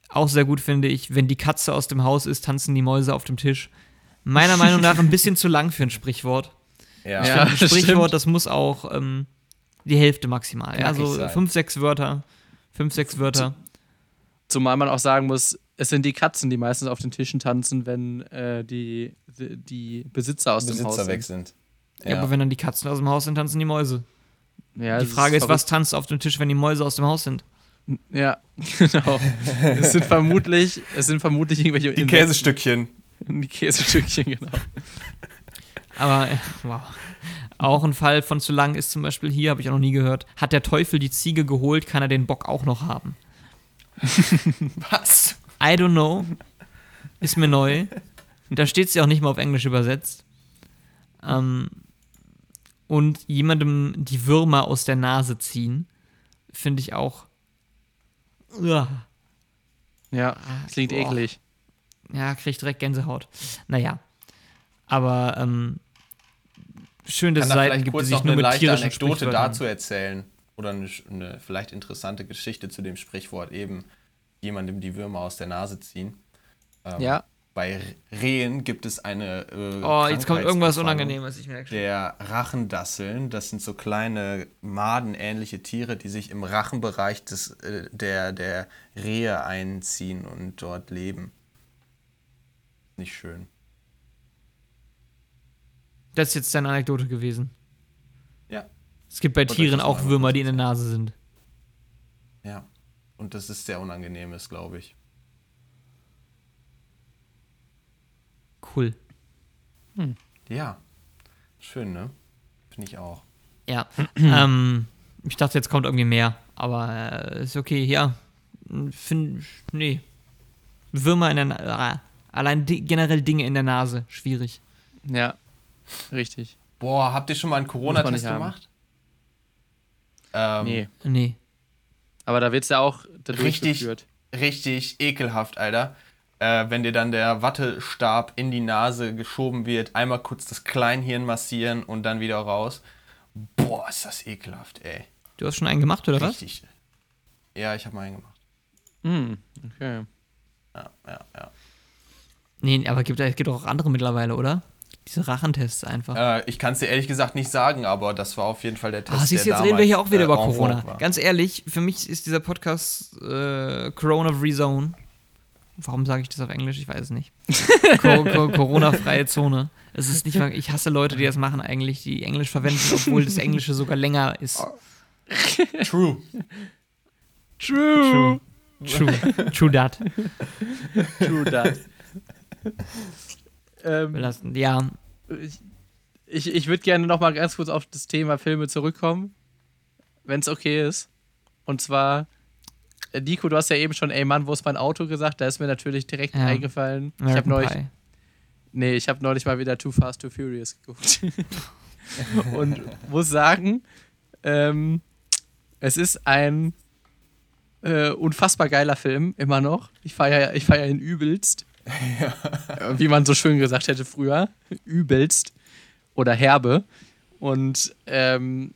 Auch sehr gut finde ich, wenn die Katze aus dem Haus ist, tanzen die Mäuse auf dem Tisch. Meiner Meinung nach ein bisschen zu lang für ein Sprichwort. Ja. Ja. Ein Sprichwort, stimmt. das muss auch ähm, die Hälfte maximal. Ja, Knackig so sein. fünf, sechs Wörter. Fünf, sechs Wörter. Zumal man auch sagen muss, es sind die Katzen, die meistens auf den Tischen tanzen, wenn äh, die, die, die Besitzer aus dem Haus Besitzer weg sind. sind. Ja. aber wenn dann die Katzen aus dem Haus sind, tanzen die Mäuse. Ja, die Frage ist, was verrückt. tanzt auf dem Tisch, wenn die Mäuse aus dem Haus sind? Ja, genau. es sind vermutlich, es sind vermutlich irgendwelche Die Insekten. Käsestückchen. Die Käsestückchen, genau. Aber, äh, wow. Auch ein Fall von zu lang ist zum Beispiel hier, habe ich auch noch nie gehört. Hat der Teufel die Ziege geholt, kann er den Bock auch noch haben. Was? I don't know. Ist mir neu. Da steht es ja auch nicht mal auf Englisch übersetzt. Ähm, und jemandem die Würmer aus der Nase ziehen, finde ich auch. Uah. Ja, das klingt Boah. eklig. Ja, kriegt direkt Gänsehaut. Naja. Aber ähm, schön, dass Kann es da Seiten vielleicht gibt, die kurz noch nur eine mit leichte tierischen Anekdote dazu erzählen? Oder eine, eine vielleicht interessante Geschichte zu dem Sprichwort eben jemandem die Würmer aus der Nase ziehen. Ähm, Ja. Bei Rehen gibt es eine. Äh, Oh, jetzt kommt irgendwas Unangenehmes, ich merke schon. Der Rachendasseln, das sind so kleine madenähnliche Tiere, die sich im Rachenbereich des, äh, der, der Rehe einziehen und dort leben. Nicht schön. Das ist jetzt deine Anekdote gewesen. Ja. Es gibt bei euch Tieren auch Würmer, die in der Nase sind. Ja. Und das ist sehr unangenehmes, glaube ich. Cool. Ja. Schön, ne? Finde ich auch. Ja. ähm, ich dachte, jetzt kommt irgendwie mehr. Aber äh, ist okay, ja. Find, nee. Würmer in der Nase. Allein di generell Dinge in der Nase. Schwierig. Ja, richtig. Boah, habt ihr schon mal einen Corona-Test gemacht? Ähm, Nee. Nee. Aber da wird es ja auch Richtig. Richtig ekelhaft, Alter. Äh, wenn dir dann der Wattestab in die Nase geschoben wird, einmal kurz das Kleinhirn massieren und dann wieder raus. Boah, ist das ekelhaft, ey. Du hast schon einen gemacht, oder was? Richtig. Ja, ich habe mal einen gemacht. Hm, okay. Ja, ja, ja. Nee, aber gibt, es gibt auch andere mittlerweile, oder? Diese Rachentests einfach. Äh, ich kann es dir ehrlich gesagt nicht sagen, aber das war auf jeden Fall der Test. Ah, siehst du, jetzt reden wir hier auch wieder äh, über Corona. war. Ganz ehrlich, für mich ist dieser Podcast äh, Corona Free Zone. Warum sage ich das auf Englisch? Ich weiß es nicht. Co Co Corona-freie Zone. Es ist nicht mal, ich hasse Leute, die das machen eigentlich, die Englisch verwenden, obwohl das Englische sogar länger ist. True. True. True. True that. True that. ähm, Belassen. Ja, ich ich, ich würde gerne noch mal ganz kurz auf das Thema Filme zurückkommen, wenn es okay ist. Und zwar, Nico, du hast ja eben schon, ey Mann, wo ist mein Auto gesagt? Da ist mir natürlich direkt Ja. eingefallen. ich habe American neulich, Pie. nee, ich habe neulich mal wieder Too Fast, Too Furious geguckt. Und muss sagen, ähm, es ist ein äh, unfassbar geiler Film, immer noch. Ich feiere ich feier ihn übelst. Äh, Wie man so schön gesagt hätte früher. Übelst. Oder herbe. Und ähm,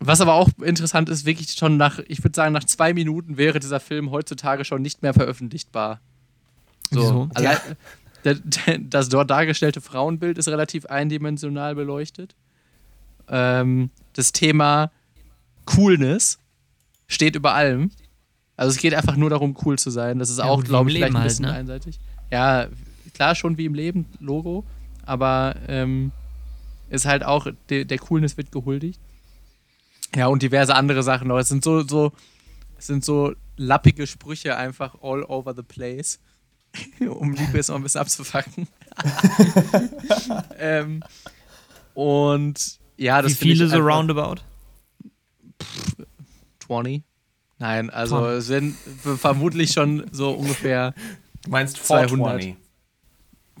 was aber auch interessant ist, wirklich schon nach, ich würde sagen, nach zwei Minuten wäre dieser Film heutzutage schon nicht mehr veröffentlichtbar. So, Wieso? allein, der, der, das dort dargestellte Frauenbild ist relativ eindimensional beleuchtet. Ähm, das Thema Coolness steht über allem. Also es geht einfach nur darum, cool zu sein. Das ist Ja, auch, glaube ich, vielleicht Leben ein halt, bisschen ne? einseitig. Ja, klar, schon wie im Leben, Logo. Aber ähm, ist halt auch, de, der Coolness wird gehuldigt. Ja, und diverse andere Sachen noch. Es sind so, so, es sind so lappige Sprüche einfach all over the place. um Liebe jetzt mal ein bisschen abzufacken. ähm, und ja, das Wie viele so roundabout? 20. Nein, also es sind vermutlich schon so ungefähr Du meinst 200. 420.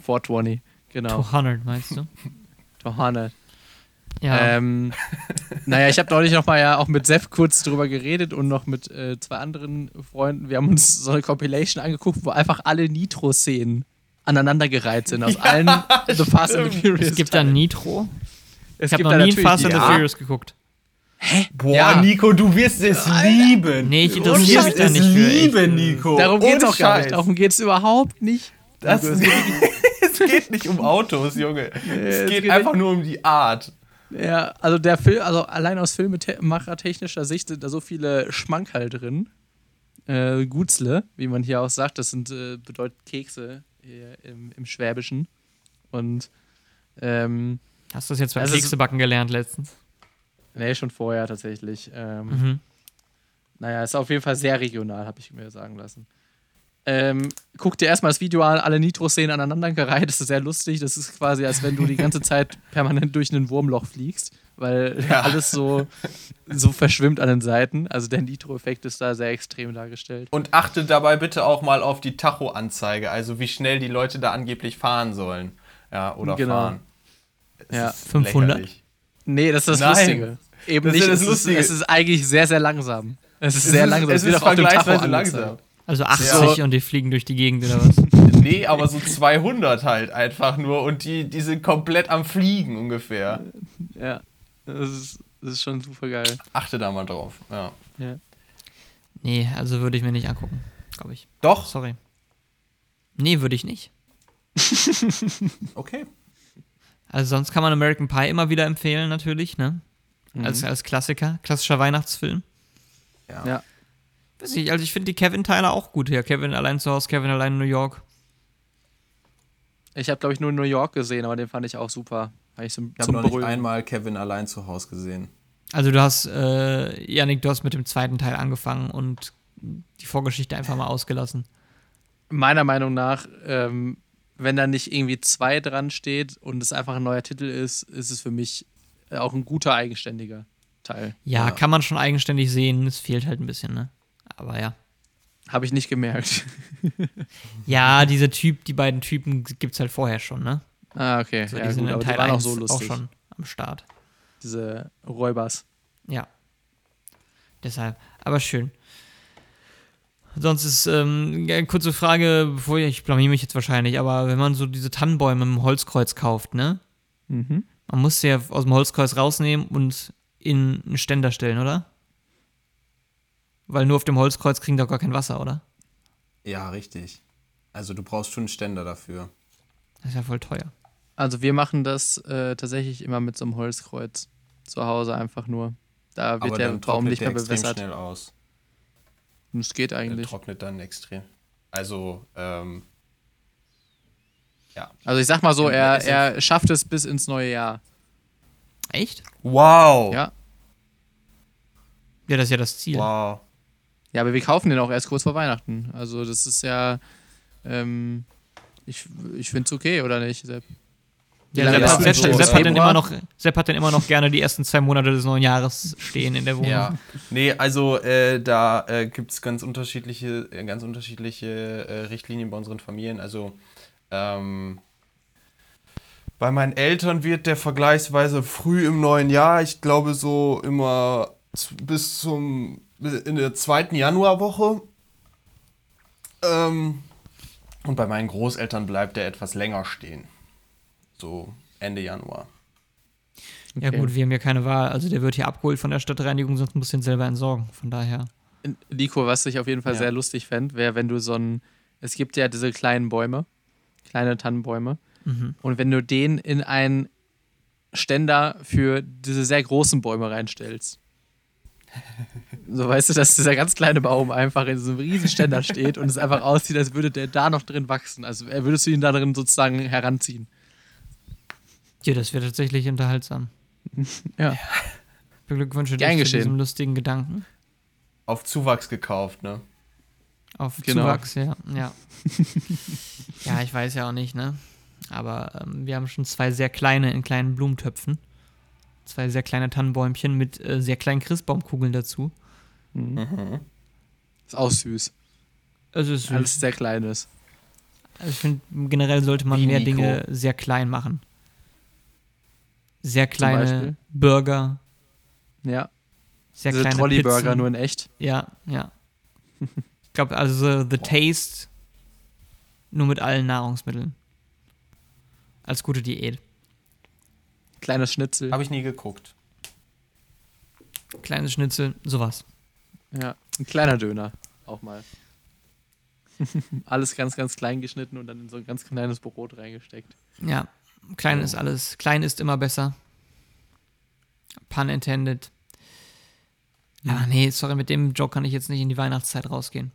420. Genau. 200 meinst du? 200. Ja. Ähm, naja, ich habe neulich noch mal ja auch mit Sepp kurz drüber geredet und noch mit äh, zwei anderen Freunden. Wir haben uns so eine Compilation angeguckt, wo einfach alle Nitro-Szenen aneinandergereiht sind aus allen The Fast and the Furious. es gibt da. Nitro. Es Ich habe gibt noch da nie natürlich Fast and the Ja. Furious geguckt. Boah, Ja. Nico, du wirst es lieben. Nee, ich interessiere mich da es nicht für, echt. lieben, Nico. Darum geht es Ohne auch gar nicht. Darum geht es überhaupt nicht. Das, es geht nicht um Autos, Junge. es es geht geht einfach nur um die Art. Ja, also der Film, also allein aus filmemachertechnischer Sicht sind da so viele Schmankerl drin. Äh, Gutzle, wie man hier auch sagt, das sind äh, bedeutet Kekse hier im, im Schwäbischen. Und ähm, Hast du das jetzt beim Also Keksebacken gelernt letztens? nee, schon vorher tatsächlich. Ähm, Mhm. Naja, ist auf jeden Fall sehr regional, habe ich mir sagen lassen. Ähm, guck dir erstmal das Video an, alle Nitro-Szenen aneinandergereiht. Das ist sehr lustig. Das ist quasi, als wenn du die ganze Zeit permanent durch ein Wurmloch fliegst, weil alles so, so verschwimmt an den Seiten. Also der Nitro-Effekt ist da sehr extrem dargestellt. Und achte dabei bitte auch mal auf die Tacho-Anzeige, also wie schnell die Leute da angeblich fahren sollen. Ja, oder Genau. fahren. Es Ja. ist 500? lächerlich. Nee, das ist das Nein. Lustige. Eben Das ist nicht. ja das es, Lustige. Ist, es ist eigentlich sehr, sehr langsam. Es ist sehr ist- langsam. es wird ist auch auf dem Tacho langsam. Also 80 und die fliegen durch die Gegend oder was? Nee, aber so 200 halt einfach nur und die, die sind komplett am Fliegen ungefähr. Ja, das ist, das ist schon super geil. Achte da mal drauf. Ja. Ja. Nee, also würde ich mir nicht angucken, glaube ich. Doch, Sorry. Nee, würde ich nicht. okay. Also sonst kann man American Pie immer wieder empfehlen, natürlich, ne? Als, als Klassiker, klassischer Weihnachtsfilm. Ja. Ja. Weiß ich, also ich finde die Kevin-Teile auch gut hier. Kevin allein zu Hause, Kevin allein in New York. Ich habe, glaube ich, nur New York gesehen, aber den fand ich auch super. Ich zum, Ich habe noch nicht einmal Kevin allein zu Hause gesehen. Also du hast, äh, Yannick, du hast mit dem zweiten Teil angefangen und die Vorgeschichte einfach mal ausgelassen. Meiner Meinung nach, ähm, wenn da nicht irgendwie zwei dran steht und es einfach ein neuer Titel ist, ist es für mich äh, auch ein guter, eigenständiger Teil. Ja, Ja. kann man schon eigenständig sehen, es fehlt halt ein bisschen, ne? Aber ja. Habe ich nicht gemerkt. Ja, diese Typ, die beiden Typen gibt's halt vorher schon, ne? ah, okay. So, ja, die sind gut, in aber Teil auch 1 so lustig. auch schon am Start. Diese Räubers. Ja. Deshalb. Aber schön. Sonst ist, ähm, ja, kurze Frage, bevor ich, ich blamier mich jetzt wahrscheinlich, aber wenn man so diese Tannenbäume im Holzkreuz kauft, ne? Mhm. Man muss sie ja aus dem Holzkreuz rausnehmen und in einen Ständer stellen, oder? Weil nur auf dem Holzkreuz kriegen doch gar kein Wasser, oder? Ja, richtig. Also du brauchst schon einen Ständer dafür. Das ist ja voll teuer. Also wir machen das äh, tatsächlich immer mit so einem Holzkreuz zu Hause einfach nur. Da wird Aber der dann Baum nicht der mehr extrem bewässert. schnell aus. Und es geht Der eigentlich. trocknet dann extrem. Also, ähm, ja. Also ich sag mal so, er, er schafft es bis ins neue Jahr. Echt? Wow. Ja. Ja, das ist ja das Ziel. Wow. Ja, aber wir kaufen den auch erst kurz vor Weihnachten. Also das ist ja, ähm, ich, ich finde es okay, oder nicht? Sepp? Ja, Sepp, denn Sepp, so? Sepp, hat den Februar? immer noch, Sepp hat den immer noch gerne die ersten zwei Monate des neuen Jahres stehen in der Wohnung. Ja. Nee, also äh, da äh, gibt es ganz unterschiedliche, äh, ganz unterschiedliche äh, Richtlinien bei unseren Familien. Also ähm, bei meinen Eltern wird der vergleichsweise früh im neuen Jahr, ich glaube so immer bis zum in der zweiten Januarwoche. Ähm, und bei meinen Großeltern bleibt der etwas länger stehen. So Ende Januar. Ja Okay. gut, wir haben ja keine Wahl. Also der wird hier abgeholt von der Stadtreinigung, sonst muss den selber entsorgen. Von daher. Nico, was ich auf jeden Fall Ja. sehr lustig fände, wäre, wenn du so ein, es gibt ja diese kleinen Bäume, kleine Tannenbäume, Mhm. und wenn du den in einen Ständer für diese sehr großen Bäume reinstellst. So weißt du, dass dieser ganz kleine Baum einfach in so einem Riesenständer steht und es einfach aussieht, als würde der da noch drin wachsen. Also würdest du ihn da drin sozusagen heranziehen. Ja, das wäre tatsächlich unterhaltsam. Ja. Beglückwünsche Gern dich zu diesem lustigen Gedanken. Auf Zuwachs gekauft, ne? Auf Genau. Zuwachs, ja. Ja. ja, ich weiß ja auch nicht, ne? Aber ähm, wir haben schon zwei sehr kleine in kleinen Blumentöpfen. Zwei sehr kleine Tannenbäumchen mit äh, sehr kleinen Christbaumkugeln dazu. Mhm. Ist auch süß. Also, es ist Alles sehr kleines. Also ich finde, generell sollte man Wie mehr Nico. Dinge sehr klein machen. Sehr kleine? Burger, Ja. sehr Diese kleine Trolley-Burger nur in echt. Ja, ja. Ich glaube, also so The Taste nur mit allen Nahrungsmitteln. Als gute Diät. Kleines Schnitzel. Habe ich nie geguckt. Kleines Schnitzel, sowas. Ja. Ein kleiner Döner. Auch mal. Alles ganz, ganz klein geschnitten und dann in so ein ganz kleines Brot reingesteckt. Ja, klein ist alles. Klein ist immer besser. Pun intended. Ja, nee, sorry, mit dem Joke kann ich jetzt nicht in die Weihnachtszeit rausgehen.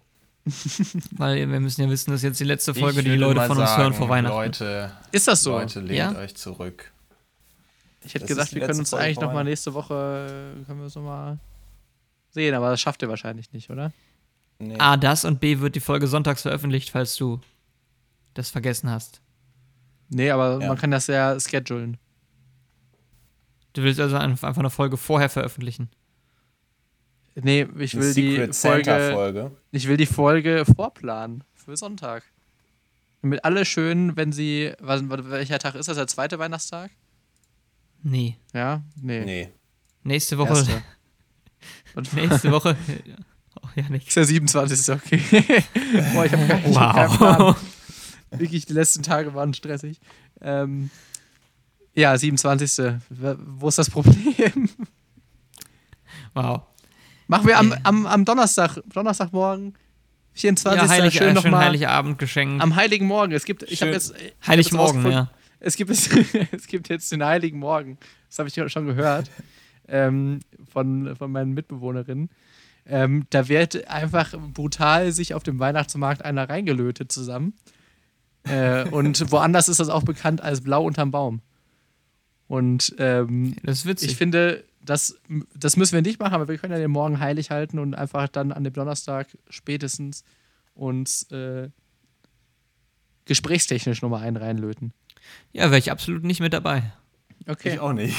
Weil wir müssen ja wissen, das ist jetzt die letzte Folge, die die Leute von uns sagen, hören vor Weihnachten. Leute, Ist das so? Leute, lehnt Ja? euch zurück. Ich hätte das die wir können uns Folge eigentlich vor noch mal Weihnachten. nächste Woche, äh, können wir noch mal sehen, aber das schafft ihr wahrscheinlich nicht, oder? Nee. A, das und B, wird die Folge sonntags veröffentlicht, falls du das vergessen hast. Nee, aber Ja. man kann das ja schedulen. Du willst also ein- einfach eine Folge vorher veröffentlichen. Nee, ich will die Secret Folge, Santa-Folge. ich will die Folge vorplanen für Sonntag. Damit alle schön, wenn sie, was, welcher Tag ist das? Der zweite Weihnachtstag? Nee. Ja? Nee. Nee. Nächste Woche. Erste. Und Nächste Woche. Oh, ja, nicht. ist der 27. Okay. Boah, ich habe ich hab keinen Plan. Wow. Wirklich, die letzten Tage waren stressig. Ähm, ja, 27. W- Wo ist das Problem? Wow. Machen wir am, am, am Donnerstag, Donnerstagmorgen, 24. Ja, heilig, schön äh, nochmal. Heiligabend geschenkt. Am Heiligen Morgen. Es gibt, ich habe jetzt. Heiligmorgen, ja. Es gibt, es, es gibt jetzt den Heiligen Morgen. Das habe ich schon gehört ähm, von, von meinen Mitbewohnerinnen. Ähm, da wird einfach brutal sich auf dem Weihnachtsmarkt einer reingelötet zusammen. Äh, und woanders ist das auch bekannt als Blau unterm Baum. Und ähm, Das ist witzig. ich finde, das, das müssen wir nicht machen, aber wir können ja den Morgen heilig halten und einfach dann an dem Donnerstag spätestens uns äh, gesprächstechnisch nochmal einen reinlöten. Ja, wäre ich absolut nicht mit dabei. Okay. Ich auch nicht.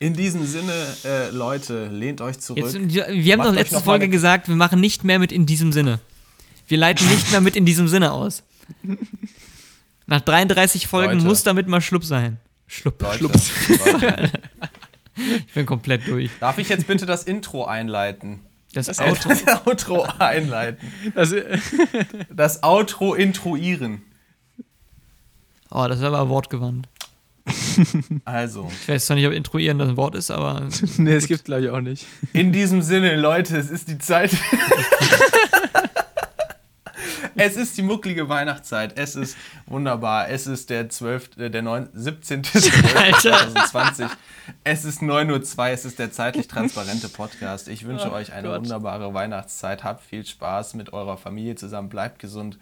In diesem Sinne, äh, Leute, lehnt euch zurück. Jetzt, wir haben Macht doch letzte Folge gesagt, wir machen nicht mehr mit in diesem Sinne. Wir leiten nicht mehr mit in diesem Sinne aus. Nach 33 Folgen Leute. muss damit mal Schlupp sein. Schlupp. Leute, Schlupp. Leute. Ich bin komplett durch. Darf ich jetzt bitte das Intro einleiten? Das, Das Auto. Outro einleiten. Also, Das Outro intruieren. Oh, das ist aber wortgewandt. Also, Ich weiß zwar nicht, ob intruieren das ein Wort ist, aber nee, es gibt glaube ich auch nicht. in diesem Sinne, Leute, es ist die Zeit. Es ist die mucklige Weihnachtszeit. Es ist wunderbar. Es ist der 12., äh, der 9, 17. 2020. Es ist 9.02 Uhr. Es ist der zeitlich transparente Podcast. Ich wünsche Ach euch eine Gott. wunderbare Weihnachtszeit. Habt viel Spaß mit eurer Familie zusammen. Bleibt gesund.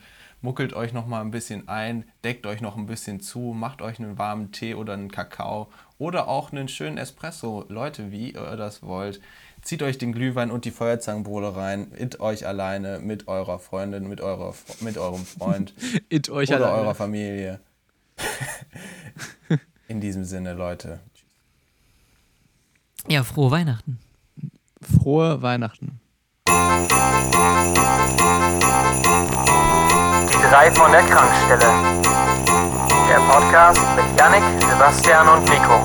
Muckelt euch noch mal ein bisschen ein, deckt euch noch ein bisschen zu, macht euch einen warmen Tee oder einen Kakao oder auch einen schönen Espresso. Leute, wie ihr das wollt. Zieht euch den Glühwein und die Feuerzangenbowle rein, mit euch alleine, mit eurer Freundin, mit, eurer, mit eurem Freund It euch oder alleine. eurer Familie. In diesem Sinne, Leute. ja, frohe Weihnachten. Frohe Weihnachten. Die drei von der Krankstelle. Der Podcast mit Yannick, Sebastian und Nico.